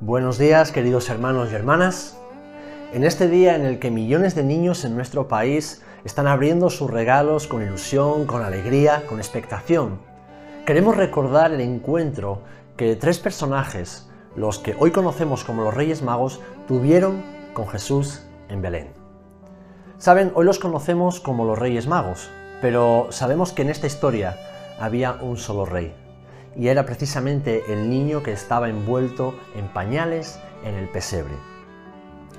Buenos días queridos hermanos y hermanas. En este día en el que millones de niños en nuestro país están abriendo sus regalos con ilusión, con alegría, con expectación, queremos recordar el encuentro que tres personajes, los que hoy conocemos como los Reyes Magos, tuvieron con Jesús en Belén. Saben, hoy los conocemos como los Reyes Magos, pero sabemos que en esta historia había un solo rey, y era precisamente el niño que estaba envuelto en pañales en el pesebre.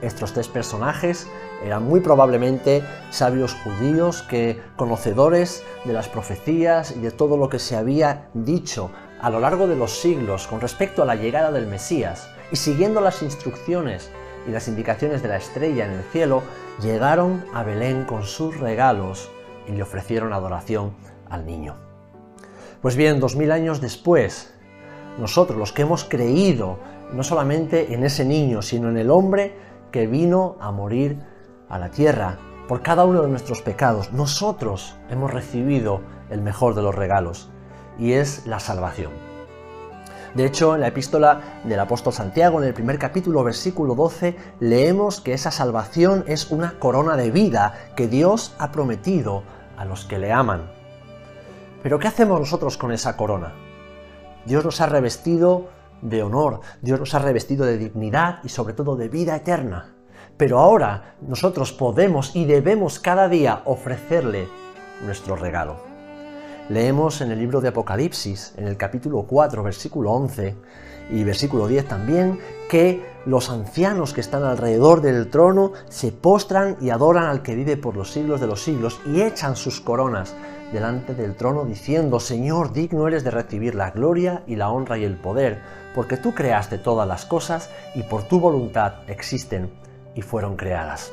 Estos tres personajes eran muy probablemente sabios judíos que, conocedores de las profecías y de todo lo que se había dicho a lo largo de los siglos con respecto a la llegada del Mesías, y siguiendo las instrucciones y las indicaciones de la estrella en el cielo, llegaron a Belén con sus regalos y le ofrecieron adoración al niño. Pues bien, dos mil años después, nosotros los que hemos creído no solamente en ese niño, sino en el hombre que vino a morir a la tierra por cada uno de nuestros pecados, nosotros hemos recibido el mejor de los regalos, y es la salvación. De hecho, en la epístola del apóstol Santiago, en el primer capítulo, versículo 12, leemos que esa salvación es una corona de vida que Dios ha prometido a los que le aman. Pero ¿qué hacemos nosotros con esa corona? Dios nos ha revestido de honor, Dios nos ha revestido de dignidad y sobre todo de vida eterna. Pero ahora nosotros podemos y debemos cada día ofrecerle nuestro regalo. Leemos en el libro de Apocalipsis, en el capítulo 4, versículo 11 y versículo 10 también, que los ancianos que están alrededor del trono se postran y adoran al que vive por los siglos de los siglos y echan sus coronas delante del trono diciendo, Señor, digno eres de recibir la gloria y la honra y el poder, porque tú creaste todas las cosas y por tu voluntad existen y fueron creadas.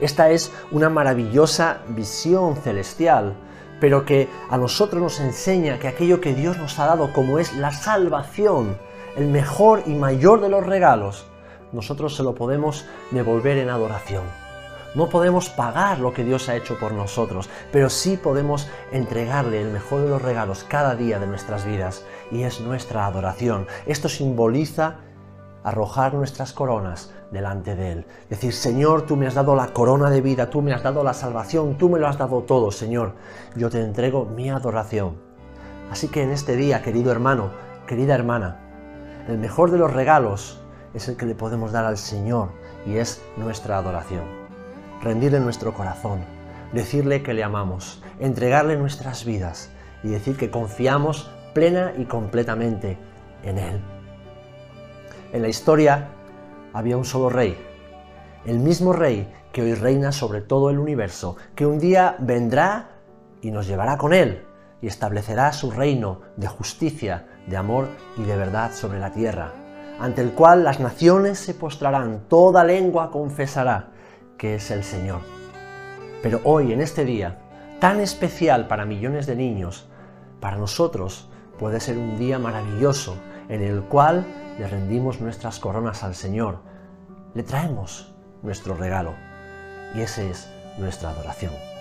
Esta es una maravillosa visión celestial, pero que a nosotros nos enseña que aquello que Dios nos ha dado como es la salvación, el mejor y mayor de los regalos, nosotros se lo podemos devolver en adoración. No podemos pagar lo que Dios ha hecho por nosotros, pero sí podemos entregarle el mejor de los regalos cada día de nuestras vidas, y es nuestra adoración. Esto simboliza arrojar nuestras coronas delante de Él. Decir, Señor, tú me has dado la corona de vida, tú me has dado la salvación, tú me lo has dado todo, Señor. Yo te entrego mi adoración. Así que en este día, querido hermano, querida hermana, el mejor de los regalos es el que le podemos dar al Señor y es nuestra adoración rendirle nuestro corazón, decirle que le amamos, entregarle nuestras vidas y decir que confiamos plena y completamente en Él. En la historia había un solo rey, el mismo rey que hoy reina sobre todo el universo, que un día vendrá y nos llevará con Él y establecerá su reino de justicia, de amor y de verdad sobre la tierra, ante el cual las naciones se postrarán, toda lengua confesará que es el Señor. Pero hoy, en este día, tan especial para millones de niños, para nosotros puede ser un día maravilloso en el cual le rendimos nuestras coronas al Señor, le traemos nuestro regalo y esa es nuestra adoración.